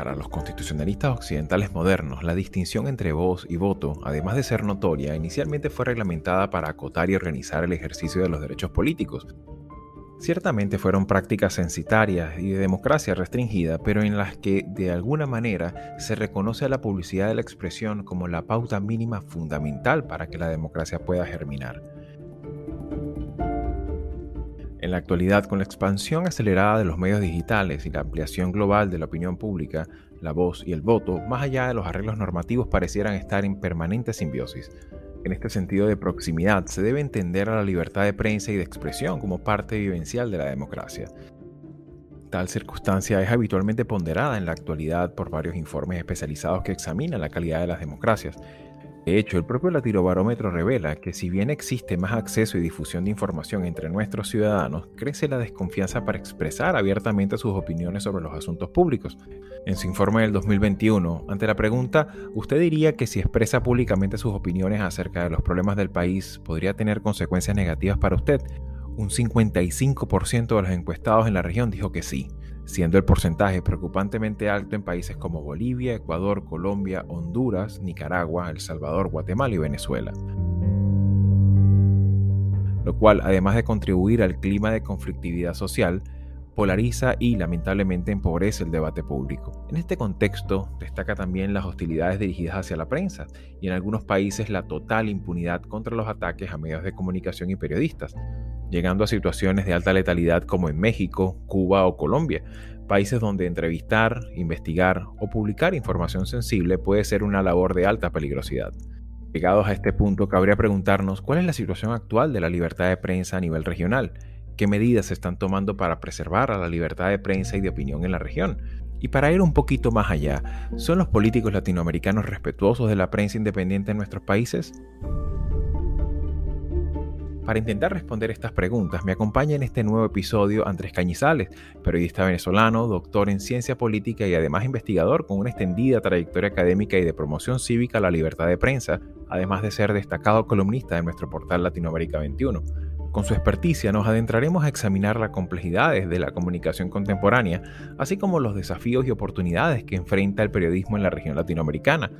Para los constitucionalistas occidentales modernos, la distinción entre voz y voto, además de ser notoria, inicialmente fue reglamentada para acotar y organizar el ejercicio de los derechos políticos. Ciertamente fueron prácticas censitarias y de democracia restringida, pero en las que de alguna manera se reconoce a la publicidad de la expresión como la pauta mínima fundamental para que la democracia pueda germinar. En la actualidad, con la expansión acelerada de los medios digitales y la ampliación global de la opinión pública, la voz y el voto, más allá de los arreglos normativos, parecieran estar en permanente simbiosis. En este sentido de proximidad, se debe entender a la libertad de prensa y de expresión como parte vivencial de la democracia. Tal circunstancia es habitualmente ponderada en la actualidad por varios informes especializados que examinan la calidad de las democracias, de hecho, el propio Latirobarómetro revela que si bien existe más acceso y difusión de información entre nuestros ciudadanos, crece la desconfianza para expresar abiertamente sus opiniones sobre los asuntos públicos. En su informe del 2021, ante la pregunta, ¿usted diría que si expresa públicamente sus opiniones acerca de los problemas del país podría tener consecuencias negativas para usted? Un 55% de los encuestados en la región dijo que sí siendo el porcentaje preocupantemente alto en países como Bolivia, Ecuador, Colombia, Honduras, Nicaragua, El Salvador, Guatemala y Venezuela. Lo cual, además de contribuir al clima de conflictividad social, polariza y lamentablemente empobrece el debate público. En este contexto destaca también las hostilidades dirigidas hacia la prensa y en algunos países la total impunidad contra los ataques a medios de comunicación y periodistas, llegando a situaciones de alta letalidad como en México, Cuba o Colombia, países donde entrevistar, investigar o publicar información sensible puede ser una labor de alta peligrosidad. Llegados a este punto, cabría preguntarnos cuál es la situación actual de la libertad de prensa a nivel regional, qué medidas se están tomando para preservar a la libertad de prensa y de opinión en la región. Y para ir un poquito más allá, ¿son los políticos latinoamericanos respetuosos de la prensa independiente en nuestros países? Para intentar responder estas preguntas, me acompaña en este nuevo episodio Andrés Cañizales, periodista venezolano, doctor en ciencia política y además investigador con una extendida trayectoria académica y de promoción cívica a la libertad de prensa, además de ser destacado columnista de nuestro portal Latinoamérica 21. Con su experticia nos adentraremos a examinar las complejidades de la comunicación contemporánea, así como los desafíos y oportunidades que enfrenta el periodismo en la región latinoamericana,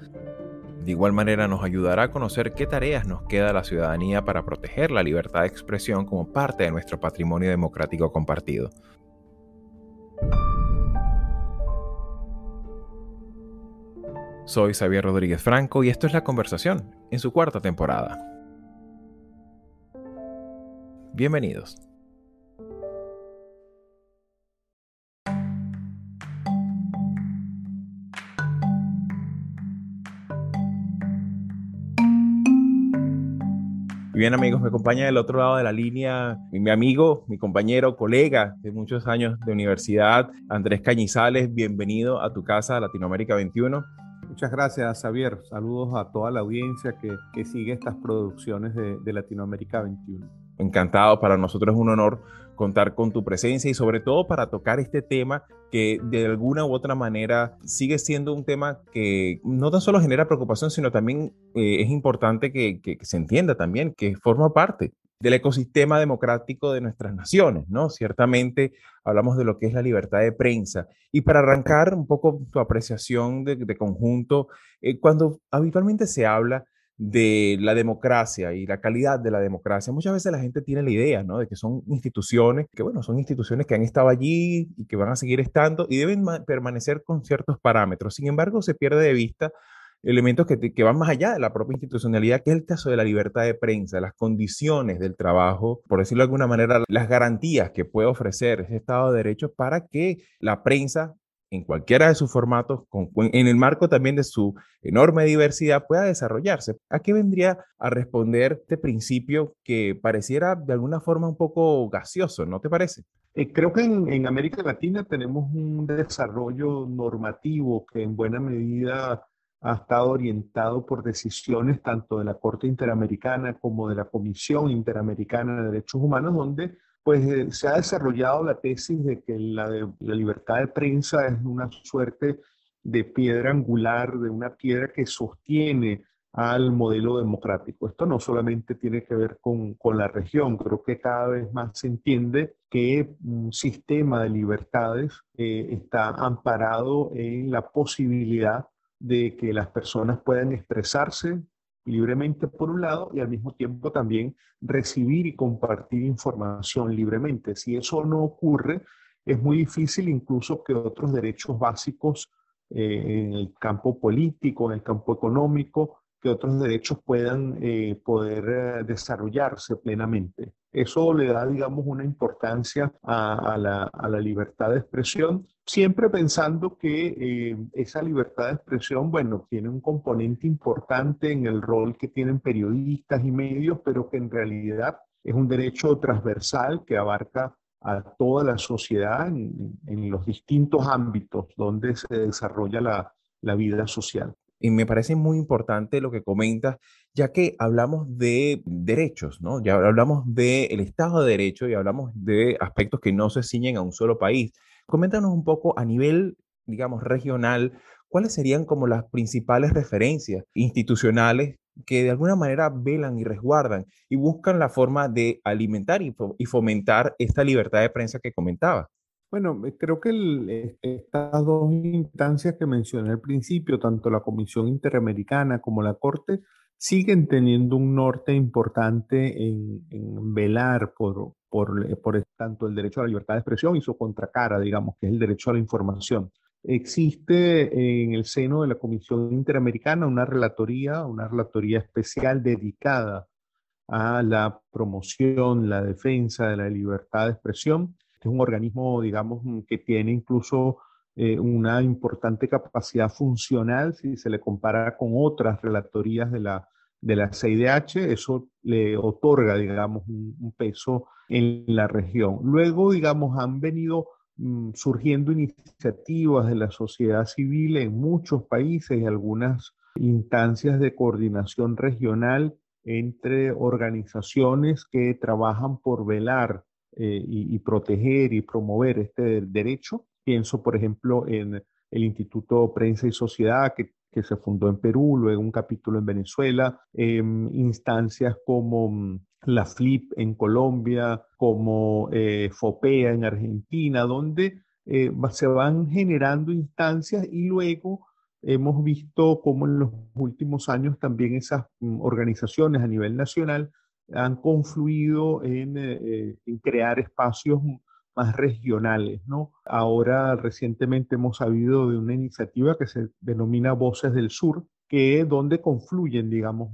de igual manera nos ayudará a conocer qué tareas nos queda a la ciudadanía para proteger la libertad de expresión como parte de nuestro patrimonio democrático compartido. Soy Xavier Rodríguez Franco y esto es La Conversación, en su cuarta temporada. Bienvenidos. Bien amigos, me acompaña del otro lado de la línea mi amigo, mi compañero, colega de muchos años de universidad, Andrés Cañizales. Bienvenido a tu casa, Latinoamérica 21. Muchas gracias, Javier. Saludos a toda la audiencia que, que sigue estas producciones de, de Latinoamérica 21. Encantado, para nosotros es un honor contar con tu presencia y sobre todo para tocar este tema que de alguna u otra manera sigue siendo un tema que no tan solo genera preocupación, sino también eh, es importante que, se entienda también que forma parte del ecosistema democrático de nuestras naciones, ¿no? Ciertamente hablamos de lo que es la libertad de prensa. Y para arrancar un poco tu apreciación de, de conjunto, eh, cuando habitualmente se habla de la democracia y la calidad de la democracia. Muchas veces la gente tiene la idea, ¿no? De que son instituciones, que bueno, son instituciones que han estado allí y que van a seguir estando y deben permanecer con ciertos parámetros. Sin embargo, se pierde de vista elementos que, que, van más allá de la propia institucionalidad, que es el caso de la libertad de prensa, las condiciones del trabajo, por decirlo de alguna manera, las garantías que puede ofrecer ese Estado de Derecho para que la prensa en cualquiera de sus formatos, en el marco también de su enorme diversidad, pueda desarrollarse. ¿A qué vendría a responder este principio que pareciera de alguna forma un poco gaseoso, no te parece? Eh, creo que en, en, América Latina tenemos un desarrollo normativo que en buena medida ha estado orientado por decisiones tanto de la Corte Interamericana como de la Comisión Interamericana de Derechos Humanos, donde pues eh, se ha desarrollado la tesis de que la, libertad de prensa es una suerte de piedra angular, de una piedra que sostiene al modelo democrático. Esto no solamente tiene que ver con, la región, creo que cada vez más se entiende que un sistema de libertades eh, está amparado en la posibilidad de que las personas puedan expresarse libremente por un lado y al mismo tiempo también recibir y compartir información libremente. Si eso no ocurre, es muy difícil incluso que otros derechos básicos eh, en el campo político, en el campo económico, que otros derechos puedan eh, poder eh, desarrollarse plenamente. Eso le da, digamos, una importancia a, la, a la, libertad de expresión, siempre pensando que eh, esa libertad de expresión, bueno, tiene un componente importante en el rol que tienen periodistas y medios, pero que en realidad es un derecho transversal que abarca a toda la sociedad en, los distintos ámbitos donde se desarrolla la, la vida social. Y me parece muy importante lo que comentas, ya que hablamos de derechos, ¿no? Ya hablamos del Estado de Derecho y hablamos de aspectos que no se ciñen a un solo país. Coméntanos un poco a nivel, digamos, regional, cuáles serían como las principales referencias institucionales que de alguna manera velan y resguardan y buscan la forma de alimentar y, fomentar esta libertad de prensa que comentaba. Bueno, creo que eh, estas dos instancias que mencioné al principio, tanto la Comisión Interamericana como la Corte, siguen teniendo un norte importante en, velar por, por, eh, por, tanto el derecho a la libertad de expresión y su contracara, digamos, que es el derecho a la información. Existe en el seno de la Comisión Interamericana una relatoría, una relatoría especial dedicada a la promoción, la defensa de la libertad de expresión es un organismo, digamos, que tiene incluso eh, una importante capacidad funcional si se le compara con otras relatorías de la, de la CIDH, eso le otorga, digamos, un, peso en la región. Luego, digamos, han venido mm, surgiendo iniciativas de la sociedad civil en muchos países y algunas instancias de coordinación regional entre organizaciones que trabajan por velar eh, y, proteger y promover este derecho. Pienso, por ejemplo, en el Instituto Prensa y Sociedad, que, que se fundó en Perú, luego un capítulo en Venezuela, em, instancias como mm, la FLIP en Colombia, como eh, FOPEA en Argentina, donde eh, se van generando instancias y luego hemos visto cómo en los últimos años también esas mm, organizaciones a nivel nacional han confluido en, eh, en, crear espacios más regionales, ¿no? Ahora recientemente hemos sabido de una iniciativa que se denomina Voces del Sur, que es donde confluyen, digamos,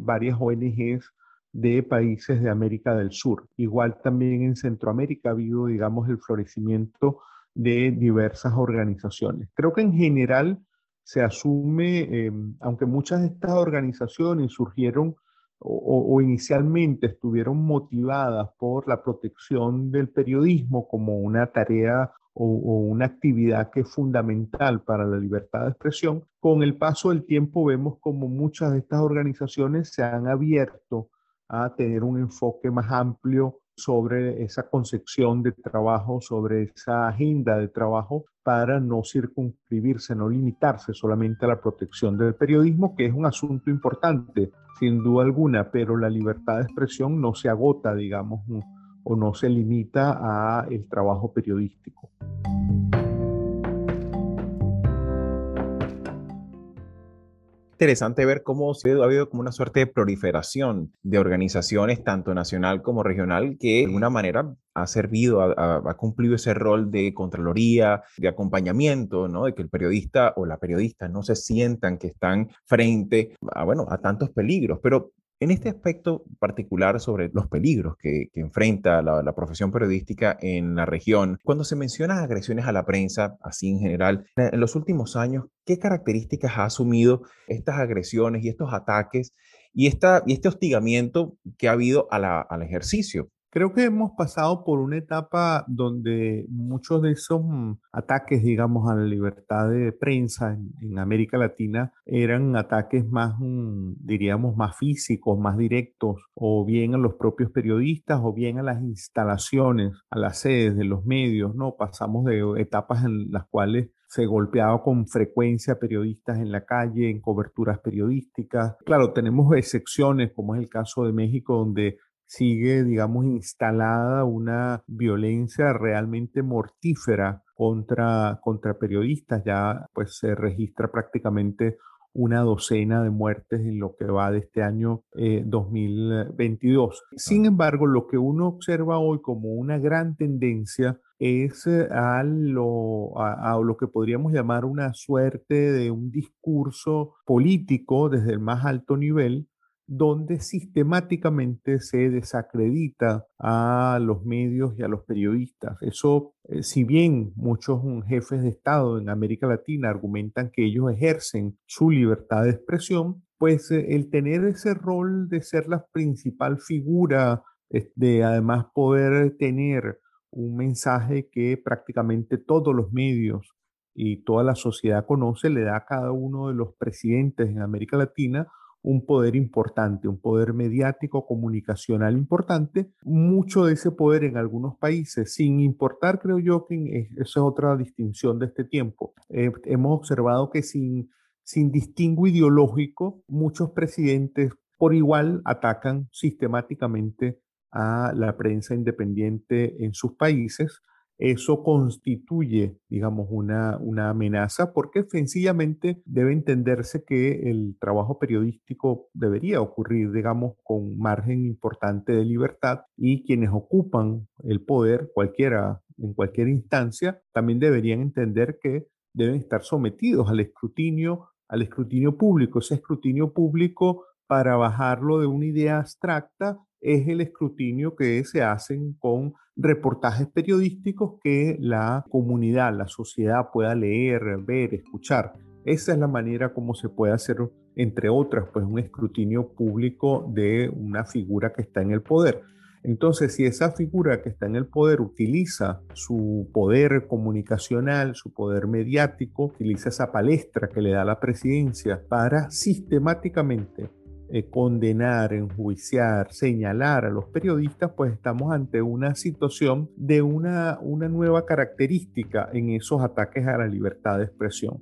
varias ONGs de países de América del Sur. Igual también en Centroamérica ha habido, digamos, el florecimiento de diversas organizaciones. Creo que en general se asume, eh, aunque muchas de estas organizaciones surgieron o, inicialmente estuvieron motivadas por la protección del periodismo como una tarea o, una actividad que es fundamental para la libertad de expresión, con el paso del tiempo vemos como muchas de estas organizaciones se han abierto a tener un enfoque más amplio sobre esa concepción de trabajo, sobre esa agenda de trabajo para no circunscribirse, no limitarse solamente a la protección del periodismo, que es un asunto importante, sin duda alguna, pero la libertad de expresión no se agota, digamos, o no se limita a el trabajo periodístico. interesante ver cómo ha habido como una suerte de proliferación de organizaciones, tanto nacional como regional, que de alguna manera ha servido, ha, cumplido ese rol de contraloría, de acompañamiento, ¿no? De que el periodista o la periodista no se sientan que están frente a, bueno, a tantos peligros. Pero en este aspecto particular sobre los peligros que, enfrenta la, profesión periodística en la región, cuando se menciona agresiones a la prensa, así en general, en los últimos años, ¿qué características ha asumido estas agresiones y estos ataques y, esta, y este hostigamiento que ha habido al ejercicio Creo que hemos pasado por una etapa donde muchos de esos mm, ataques, digamos, a la libertad de prensa en, América Latina eran ataques más, mm, diríamos, más físicos, más directos, o bien a los propios periodistas, o bien a las instalaciones, a las sedes de los medios, ¿no? Pasamos de etapas en las cuales se golpeaba con frecuencia periodistas en la calle, en coberturas periodísticas. Claro, tenemos excepciones, como es el caso de México, donde sigue, digamos, instalada una violencia realmente mortífera contra, contra periodistas. Ya pues se registra prácticamente una docena de muertes en lo que va de este año 2022. Eh, Sin embargo, lo que uno observa hoy como una gran tendencia es eh, a lo, a lo que podríamos llamar una suerte de un discurso político desde el más alto nivel donde sistemáticamente se desacredita a los medios y a los periodistas. Eso, eh, si bien muchos jefes de Estado en América Latina argumentan que ellos ejercen su libertad de expresión, pues eh, el tener ese rol de ser la principal figura, de además poder tener un mensaje que prácticamente todos los medios y toda la sociedad conoce, le da a cada uno de los presidentes en América Latina un poder importante, un poder mediático, comunicacional importante, mucho de ese poder en algunos países, sin importar, creo yo, que esa es otra distinción de este tiempo. Eh, hemos observado que sin, sin distingo ideológico, muchos presidentes por igual atacan sistemáticamente a la prensa independiente en sus países eso constituye, digamos, una, una amenaza porque sencillamente debe entenderse que el trabajo periodístico debería ocurrir, digamos, con margen importante de libertad y quienes ocupan el poder, cualquiera, en cualquier instancia, también deberían entender que deben estar sometidos al escrutinio, al escrutinio público. Ese escrutinio público, para bajarlo de una idea abstracta, es el escrutinio que se hacen con reportajes periodísticos que la comunidad, la sociedad pueda leer, ver, escuchar. Esa es la manera como se puede hacer, entre otras, pues un escrutinio público de una figura que está en el poder. Entonces, si esa figura que está en el poder utiliza su poder comunicacional, su poder mediático, utiliza esa palestra que le da la presidencia para sistemáticamente eh, condenar, enjuiciar, señalar a los periodistas, pues estamos ante una situación de una, una nueva característica en esos ataques a la libertad de expresión.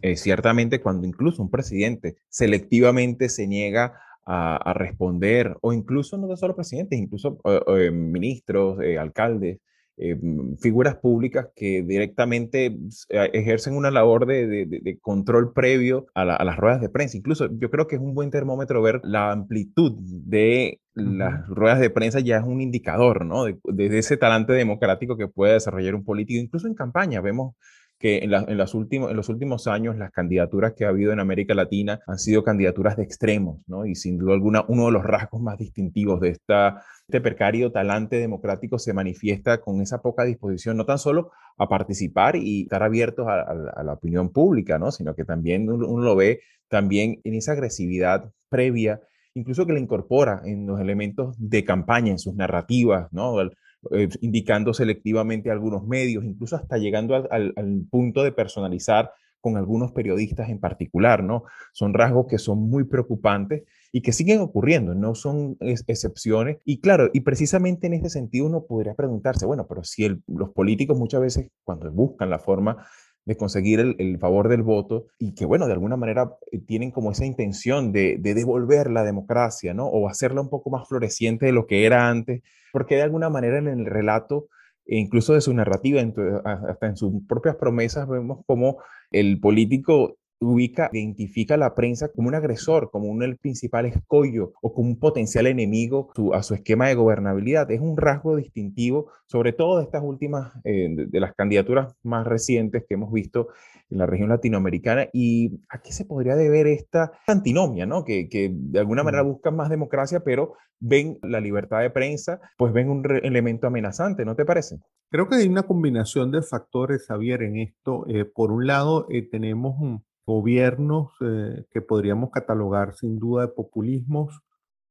Eh, ciertamente cuando incluso un presidente selectivamente se niega a, responder, o incluso no solo presidentes, incluso eh, ministros, alcaldes, eh, mm, figuras públicas que directamente eh, ejercen una labor de, control previo a, las ruedas de prensa. Incluso yo creo que es un buen termómetro ver la amplitud de las ruedas de prensa ya es un indicador, ¿no? De, de, ese talante democrático que puede desarrollar un político, incluso en campaña. Vemos que en, las últimos, en los últimos años las candidaturas que ha habido en América Latina han sido candidaturas de extremos, ¿no? Y sin duda alguna, uno de los rasgos más distintivos de esta, este precario talante democrático se manifiesta con esa poca disposición, no tan solo a participar y estar abiertos a, la opinión pública, ¿no? Sino que también uno, lo ve también en esa agresividad previa incluso que le incorpora en los elementos de campaña, en sus narrativas, ¿no? Eh, indicando selectivamente algunos medios, incluso hasta llegando al, punto de personalizar con algunos periodistas en particular, ¿no? Son rasgos que son muy preocupantes y que siguen ocurriendo, no son excepciones. Y claro, y precisamente en este sentido uno podría preguntarse, bueno, pero si los políticos muchas veces cuando buscan la forma de conseguir el, favor del voto y que, bueno, de alguna manera eh, tienen como esa intención de, devolver la democracia, ¿no? O hacerla un poco más floreciente de lo que era antes, porque de alguna manera en el relato, e incluso de su narrativa, hasta en sus propias promesas, vemos como el político ubica, identifica a la prensa como un agresor, como un el principal escollo o como un potencial enemigo a su esquema de gobernabilidad. Es un rasgo distintivo, sobre todo de estas últimas, eh, de, las candidaturas más recientes que hemos visto en la región latinoamericana. ¿Y a qué se podría deber esta antinomia, ¿no? que, que de alguna manera buscan más democracia, pero ven la libertad de prensa, pues ven un elemento amenazante, ¿no te parece? Creo que hay una combinación de factores, Javier, en esto. Eh, por un lado, eh, tenemos un, gobiernos eh, que podríamos catalogar sin duda de populismos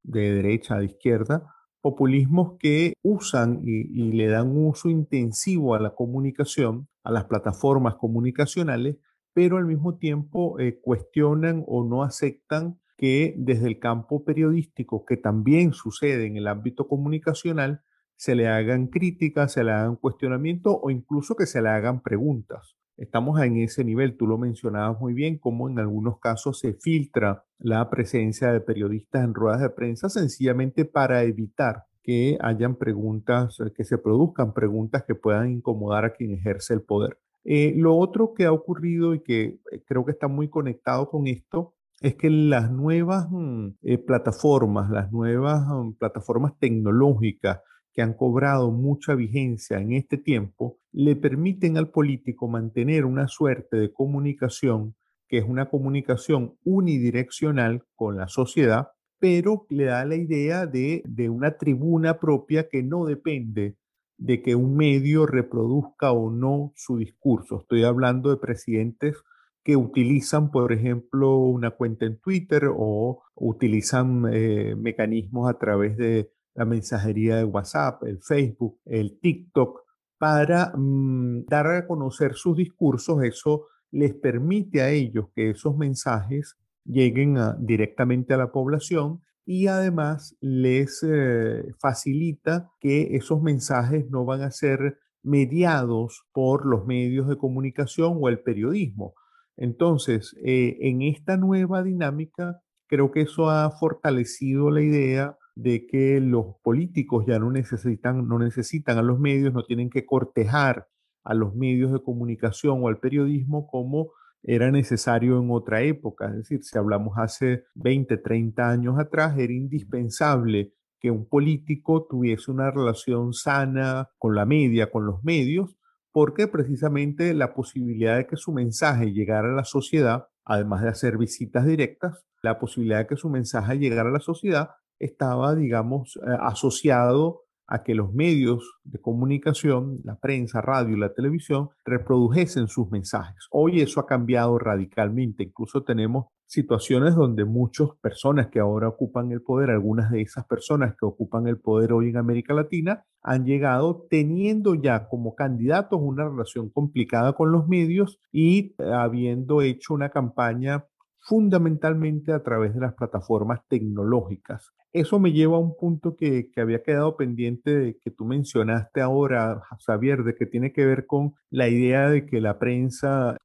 de derecha a izquierda, populismos que usan y, le dan uso intensivo a la comunicación, a las plataformas comunicacionales, pero al mismo tiempo eh, cuestionan o no aceptan que desde el campo periodístico, que también sucede en el ámbito comunicacional, se le hagan críticas, se le hagan cuestionamientos o incluso que se le hagan preguntas. Estamos en ese nivel, tú lo mencionabas muy bien, como en algunos casos se filtra la presencia de periodistas en ruedas de prensa sencillamente para evitar que hayan preguntas, eh, que se produzcan preguntas que puedan incomodar a quien ejerce el poder. Eh, lo otro que ha ocurrido y que eh, creo que está muy conectado con esto es que las nuevas mm, plataformas, las nuevas mm, plataformas tecnológicas que han cobrado mucha vigencia en este tiempo, le permiten al político mantener una suerte de comunicación que es una comunicación unidireccional con la sociedad, pero le da la idea de, de una tribuna propia que no depende de que un medio reproduzca o no su discurso. Estoy hablando de presidentes que utilizan, por ejemplo, una cuenta en Twitter o utilizan eh, mecanismos a través de la mensajería de WhatsApp, el Facebook, el TikTok, para mm, dar a conocer sus discursos. Eso les permite a ellos que esos mensajes lleguen directamente a la población y además les eh, facilita que esos mensajes no van a ser mediados por los medios de comunicación o el periodismo. Entonces, eh, en esta nueva dinámica, creo que eso ha fortalecido la idea de que los políticos ya no necesitan, no necesitan a los medios, no tienen que cortejar a los medios de comunicación o al periodismo como era necesario en otra época. Es decir, si hablamos hace 20, 30 años atrás, era indispensable que un político tuviese una relación sana con la media, con los medios, porque precisamente la posibilidad de que su mensaje llegara a la sociedad, además de hacer visitas directas, la posibilidad de que su mensaje llegara a la sociedad estaba, digamos, eh, asociado a que los medios de comunicación, la prensa, radio y la televisión, reprodujesen sus mensajes. Hoy eso ha cambiado radicalmente. Incluso tenemos situaciones donde muchas personas que ahora ocupan el poder, algunas de esas personas que ocupan el poder hoy en América Latina, han llegado teniendo ya como candidatos una relación complicada con los medios y habiendo hecho una campaña fundamentalmente a través de las plataformas tecnológicas. Eso me lleva a un punto que, había quedado pendiente de que tú mencionaste ahora, Xavier, de que tiene que ver con la idea de que la prensa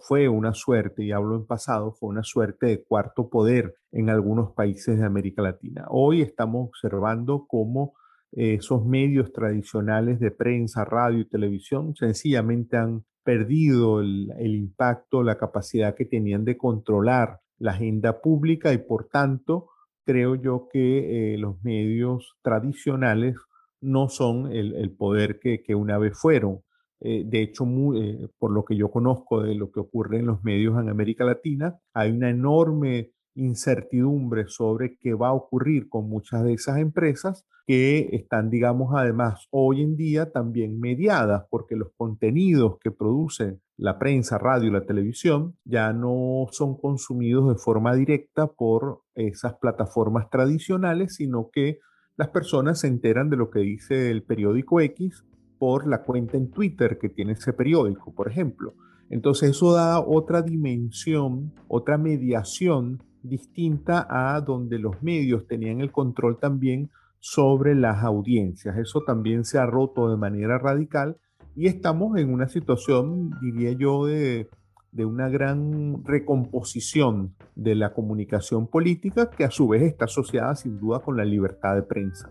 fue una suerte, y hablo en pasado, fue una suerte de cuarto poder en algunos países de América Latina. Hoy estamos observando cómo eh, esos medios tradicionales de prensa, radio y televisión sencillamente han perdido el, impacto, la capacidad que tenían de controlar la agenda pública y por tanto creo yo que eh, los medios tradicionales no son el, poder que, una vez fueron. Eh, de hecho, eh, por lo que yo conozco de lo que ocurre en los medios en América Latina, hay una enorme incertidumbre sobre qué va a ocurrir con muchas de esas empresas que están, digamos, además hoy en día también mediadas porque los contenidos que producen la prensa, radio y la televisión ya no son consumidos de forma directa por esas plataformas tradicionales, sino que las personas se enteran de lo que dice el periódico X por la cuenta en Twitter que tiene ese periódico, por ejemplo. Entonces eso da otra dimensión, otra mediación distinta a donde los medios tenían el control también sobre las audiencias. Eso también se ha roto de manera radical y estamos en una situación, diría yo, de, de una gran recomposición de la comunicación política que a su vez está asociada sin duda con la libertad de prensa.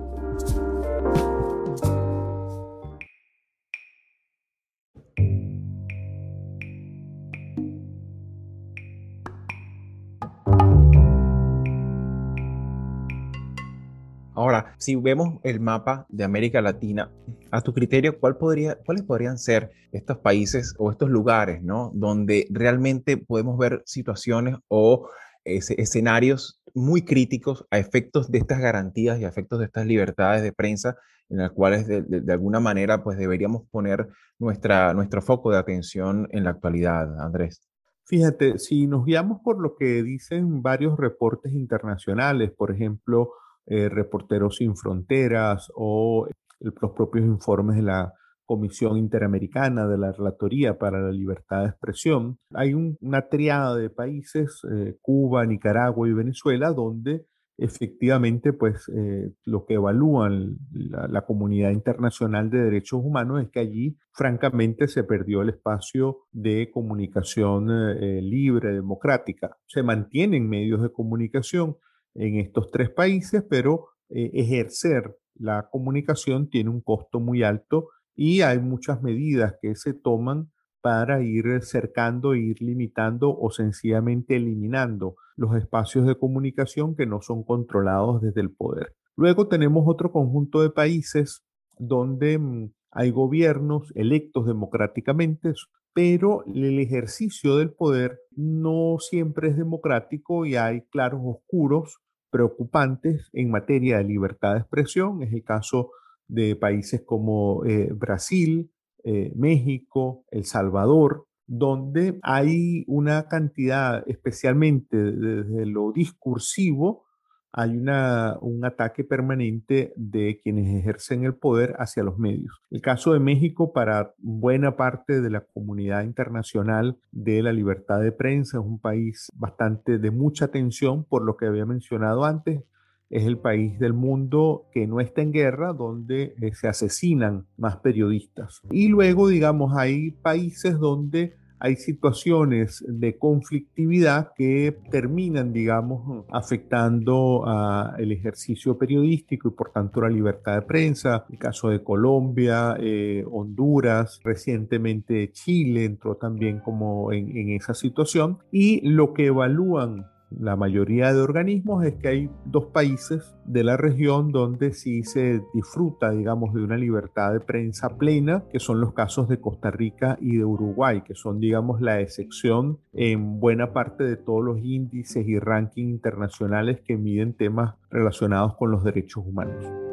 Ahora, si vemos el mapa de América Latina, a tu criterio, ¿cuál podría, ¿cuáles podrían ser estos países o estos lugares, ¿no? Donde realmente podemos ver situaciones o escenarios muy críticos a efectos de estas garantías y a efectos de estas libertades de prensa en las cuales de, alguna manera pues deberíamos poner nuestra, nuestro foco de atención en la actualidad, Andrés. Fíjate, si nos guiamos por lo que dicen varios reportes internacionales, por ejemplo, eh, Reporteros Sin Fronteras o los propios informes de la Comisión Interamericana de la Relatoría para la Libertad de Expresión, hay una triada de países, eh, Cuba, Nicaragua y Venezuela, donde efectivamente, pues eh, lo que evalúan la, comunidad internacional de derechos humanos es que allí, francamente, se perdió el espacio de comunicación eh, libre, democrática. Se mantienen medios de comunicación en estos tres países, pero eh, ejercer la comunicación tiene un costo muy alto y hay muchas medidas que se toman para ir cercando, ir limitando o sencillamente eliminando los espacios de comunicación que no son controlados desde el poder. Luego tenemos otro conjunto de países donde mm, hay gobiernos electos democráticamente, pero el ejercicio del poder no siempre es democrático y hay claros oscuros preocupantes en materia de libertad de expresión. Es el caso de países como eh, Brasil, eh, México, El Salvador, donde hay una cantidad, especialmente desde lo discursivo, hay una, un ataque permanente de quienes ejercen el poder hacia los medios. El caso de México para buena parte de la comunidad internacional de la libertad de prensa es un país bastante de mucha tensión por lo que había mencionado antes es el país del mundo que no está en guerra, donde eh, se asesinan más periodistas. Y luego, digamos, hay países donde hay situaciones de conflictividad que terminan, digamos, afectando al ejercicio periodístico y por tanto la libertad de prensa. El caso de Colombia, eh, Honduras, recientemente Chile entró también como en, en esa situación. Y lo que evalúan la mayoría de organismos es que hay dos países de la región donde sí se disfruta, digamos, de una libertad de prensa plena, que son los casos de Costa Rica y de Uruguay, que son, digamos, la excepción en buena parte de todos los índices y rankings internacionales que miden temas relacionados con los derechos humanos.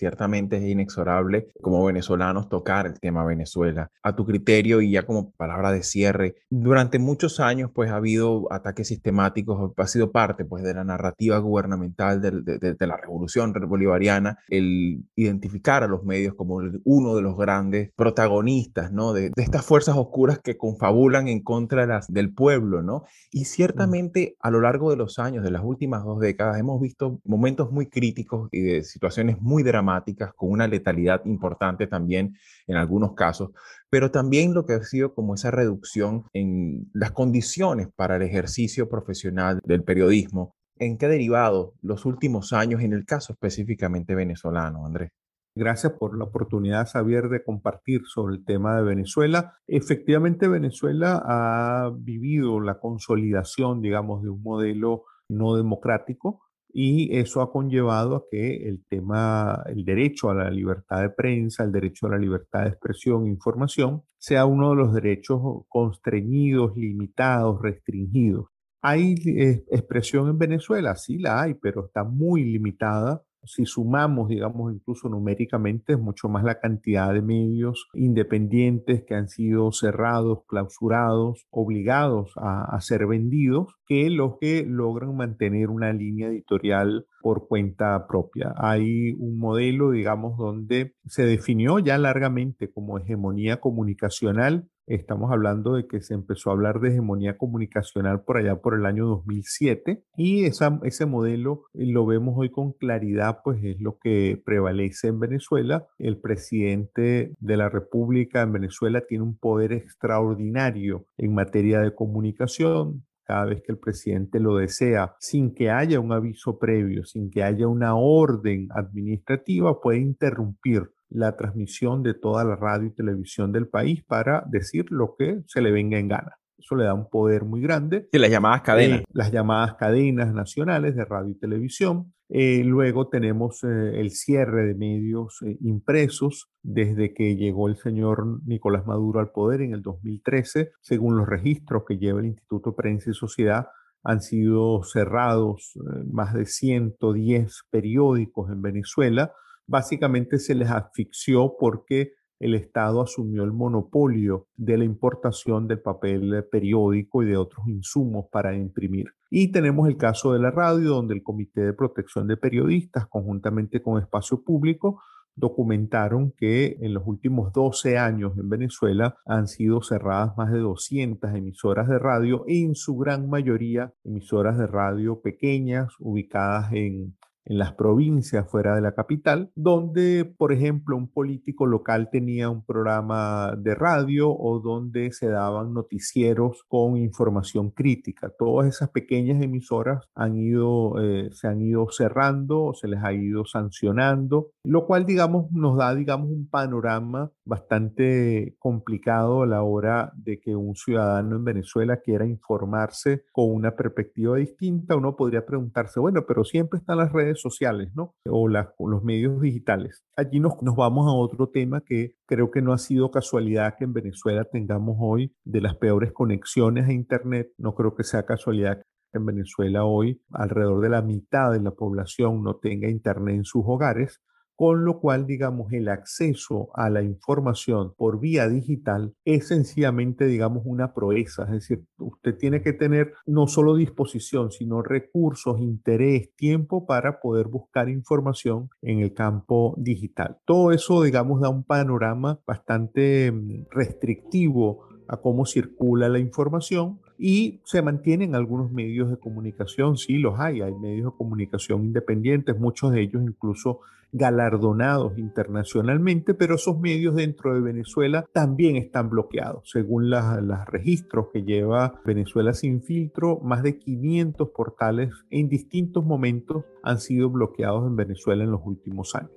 Ciertamente es inexorable como venezolanos tocar el tema Venezuela. A tu criterio y ya como palabra de cierre, durante muchos años pues ha habido ataques sistemáticos, ha sido parte pues de la narrativa gubernamental de, la revolución bolivariana, el identificar a los medios como uno de los grandes protagonistas, ¿no? De, estas fuerzas oscuras que confabulan en contra de las, del pueblo, ¿no? Y ciertamente a lo largo de los años, de las últimas dos décadas, hemos visto momentos muy críticos y de situaciones muy dramáticas con una letalidad importante también en algunos casos, pero también lo que ha sido como esa reducción en las condiciones para el ejercicio profesional del periodismo. ¿En qué ha derivado los últimos años en el caso específicamente venezolano, Andrés? Gracias por la oportunidad, Xavier, de compartir sobre el tema de Venezuela. Efectivamente, Venezuela ha vivido la consolidación, digamos, de un modelo no democrático y eso ha conllevado a que el tema, el derecho a la libertad de prensa, el derecho a la libertad de expresión e información, sea uno de los derechos constreñidos, limitados, restringidos. ¿Hay eh, expresión en Venezuela? Sí la hay, pero está muy limitada si sumamos, digamos, incluso numéricamente, es mucho más la cantidad de medios independientes que han sido cerrados, clausurados, obligados a, ser vendidos, que los que logran mantener una línea editorial por cuenta propia. Hay un modelo, digamos, donde se definió ya largamente como hegemonía comunicacional Estamos hablando de que se empezó a hablar de hegemonía comunicacional por allá por el año 2007 y ese modelo eh, lo vemos hoy con claridad, pues es lo que prevalece en Venezuela. El presidente de la República en Venezuela tiene un poder extraordinario en materia de comunicación, cada vez que el presidente lo desea, sin que haya un aviso previo, sin que haya una orden administrativa, puede interrumpir la transmisión de toda la radio y televisión del país para decir lo que se le venga en gana. Eso le da un poder muy grande. Y las llamadas cadenas. Eh, las llamadas cadenas nacionales de radio y televisión. Eh, luego tenemos eh, el cierre de medios impresos desde que llegó el señor Nicolás Maduro al poder en el 2013, según los registros que lleva el Instituto Prensa y Sociedad han sido cerrados más de 110 periódicos en Venezuela. Básicamente se les asfixió porque el Estado asumió el monopolio de la importación del papel periódico y de otros insumos para imprimir. Y tenemos el caso de la radio, donde el Comité de Protección de Periodistas, conjuntamente con Espacio Público, documentaron que en los últimos 12 años en Venezuela han sido cerradas más de 200 emisoras de radio, en su gran mayoría emisoras de radio pequeñas, ubicadas en en las provincias fuera de la capital, donde, por ejemplo, un político local tenía un programa de radio o donde se daban noticieros con información crítica. Todas esas pequeñas emisoras han ido, eh, se han ido cerrando, se les ha ido sancionando, lo cual, digamos, nos da, digamos, un panorama bastante complicado a la hora de que un ciudadano en Venezuela quiera informarse con una perspectiva distinta. Uno podría preguntarse, bueno, pero siempre están las redes sociales, ¿no? O, los medios digitales. Allí nos, nos vamos a otro tema que creo que no ha sido casualidad que en Venezuela tengamos hoy de las peores conexiones a Internet. No creo que sea casualidad que en Venezuela hoy alrededor de la mitad de la población no tenga Internet en sus hogares con lo cual, digamos, el acceso a la información por vía digital es sencillamente, digamos, una proeza. Es decir, usted tiene que tener no solo disposición, sino recursos, interés, tiempo para poder buscar información en el campo digital. Todo eso, digamos, da un panorama bastante mm, restrictivo a cómo circula la información y se mantienen algunos medios de comunicación, sí los hay, hay medios de comunicación independientes, muchos de ellos incluso galardonados internacionalmente, pero esos medios dentro de Venezuela también están bloqueados. Según los registros que lleva Venezuela sin filtro, más de 500 portales en distintos momentos han sido bloqueados en Venezuela en los últimos años.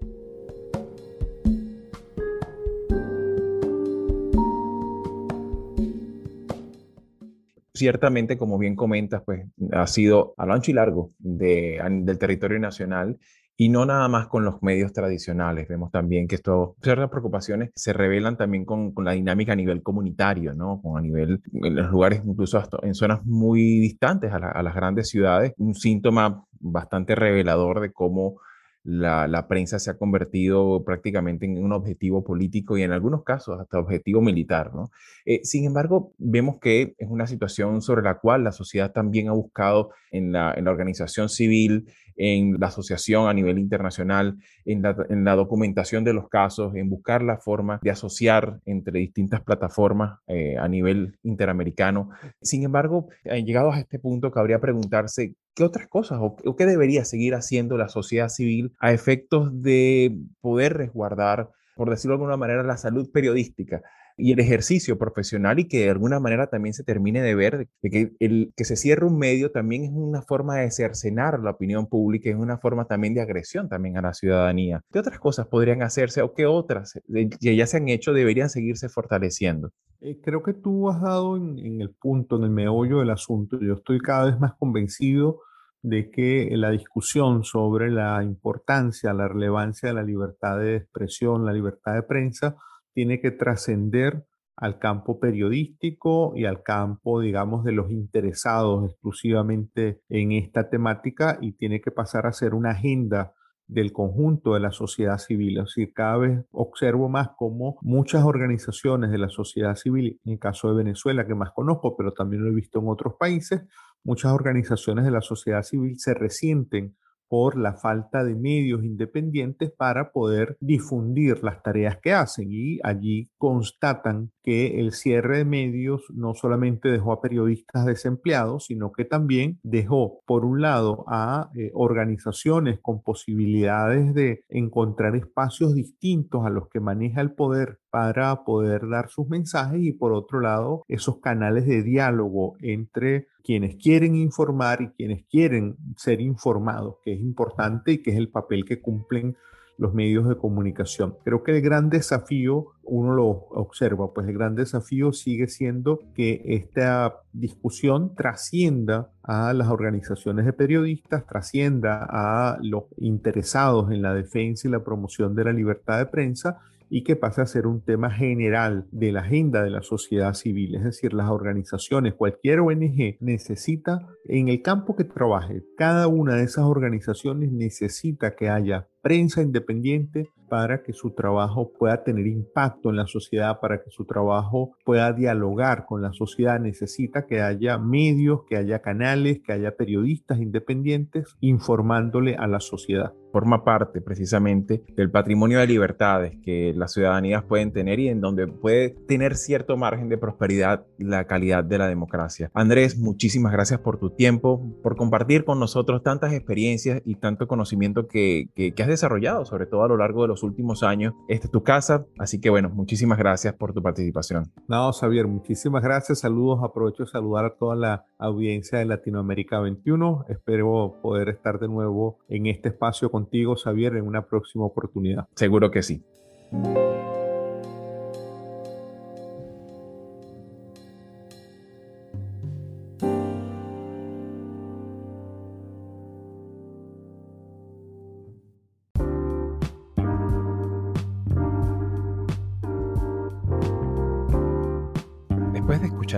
Ciertamente, como bien comentas, pues ha sido a lo ancho y largo de, del territorio nacional y no nada más con los medios tradicionales. Vemos también que esto, ciertas preocupaciones se revelan también con, con, la dinámica a nivel comunitario, ¿no? Con a nivel, en los lugares, incluso en zonas muy distantes a, a las grandes ciudades, un síntoma bastante revelador de cómo la, prensa se ha convertido prácticamente en un objetivo político y en algunos casos hasta objetivo militar. ¿no? Eh, sin embargo, vemos que es una situación sobre la cual la sociedad también ha buscado en la, en la organización civil, en la asociación a nivel internacional, en la, documentación de los casos, en buscar la forma de asociar entre distintas plataformas eh, a nivel interamericano. Sin embargo, eh, llegados a este punto, cabría preguntarse qué otras cosas o, o qué debería seguir haciendo la sociedad civil a efectos de poder resguardar, por decirlo de alguna manera, la salud periodística y el ejercicio profesional y que de alguna manera también se termine de ver de que el que se cierre un medio también es una forma de cercenar la opinión pública, es una forma también de agresión también a la ciudadanía. ¿Qué otras cosas podrían hacerse o qué otras que ya se han hecho deberían seguirse fortaleciendo? Eh, creo que tú has dado en, en el punto, en el meollo del asunto. Yo estoy cada vez más convencido de que la discusión sobre la importancia, la relevancia de la libertad de expresión, la libertad de prensa, tiene que trascender al campo periodístico y al campo, digamos, de los interesados exclusivamente en esta temática y tiene que pasar a ser una agenda del conjunto de la sociedad civil. Es decir, cada vez observo más cómo muchas organizaciones de la sociedad civil, en el caso de Venezuela, que más conozco, pero también lo he visto en otros países, muchas organizaciones de la sociedad civil se resienten por la falta de medios independientes para poder difundir las tareas que hacen. Y allí constatan que el cierre de medios no solamente dejó a periodistas desempleados, sino que también dejó, por un lado, a eh, organizaciones con posibilidades de encontrar espacios distintos a los que maneja el poder para poder dar sus mensajes y por otro lado esos canales de diálogo entre quienes quieren informar y quienes quieren ser informados, que es importante y que es el papel que cumplen los medios de comunicación. Creo que el gran desafío, uno lo observa, pues el gran desafío sigue siendo que esta discusión trascienda a las organizaciones de periodistas, trascienda a los interesados en la defensa y la promoción de la libertad de prensa y que pase a ser un tema general de la agenda de la sociedad civil. Es decir, las organizaciones, cualquier ONG necesita, en el campo que trabaje, cada una de esas organizaciones necesita que haya prensa independiente para que su trabajo pueda tener impacto en la sociedad, para que su trabajo pueda dialogar con la sociedad. Necesita que haya medios, que haya canales, que haya periodistas independientes informándole a la sociedad forma parte precisamente del patrimonio de libertades que las ciudadanías pueden tener y en donde puede tener cierto margen de prosperidad la calidad de la democracia. Andrés, muchísimas gracias por tu tiempo, por compartir con nosotros tantas experiencias y tanto conocimiento que, que, has desarrollado, sobre todo a lo largo de los últimos años. Esta es tu casa, así que bueno, muchísimas gracias por tu participación. No, Xavier, muchísimas gracias. Saludos, aprovecho de saludar a toda la audiencia de Latinoamérica 21. Espero poder estar de nuevo en este espacio contigo, Xavier, en una próxima oportunidad. Seguro que sí.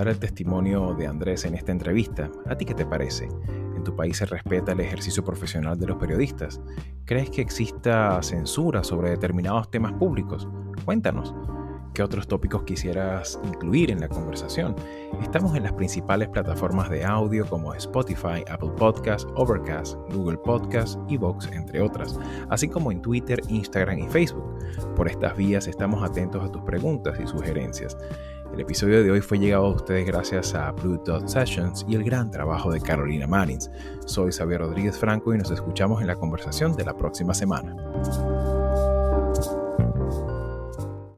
El testimonio de Andrés en esta entrevista, ¿a ti qué te parece? ¿En tu país se respeta el ejercicio profesional de los periodistas? ¿Crees que exista censura sobre determinados temas públicos? Cuéntanos. ¿Qué otros tópicos quisieras incluir en la conversación? Estamos en las principales plataformas de audio como Spotify, Apple Podcasts, Overcast, Google Podcasts y Vox, entre otras, así como en Twitter, Instagram y Facebook. Por estas vías estamos atentos a tus preguntas y sugerencias. El episodio de hoy fue llegado a ustedes gracias a Blue Dot Sessions y el gran trabajo de Carolina Marins. Soy Xavier Rodríguez Franco y nos escuchamos en la conversación de la próxima semana.